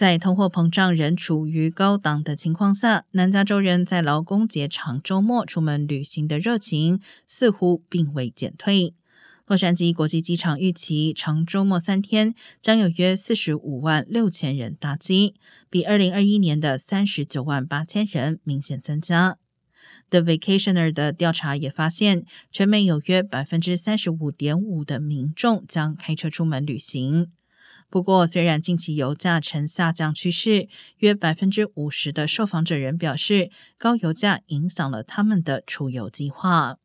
在通货膨胀仍处于高档的情况下，南加州人在劳工节长周末出门旅行的热情似乎并未减退。洛杉矶国际机场预期长周末三天将有约四十五万六千人搭机，比二零二一年的三十九万八千人明显增加。The Vacationer 的调查也发现，全美有约百分之三十五点五的民众将开车出门旅行。不过，虽然近期油价呈下降趋势，约百分之五十的受访者仍表示，高油价影响了他们的出游计划。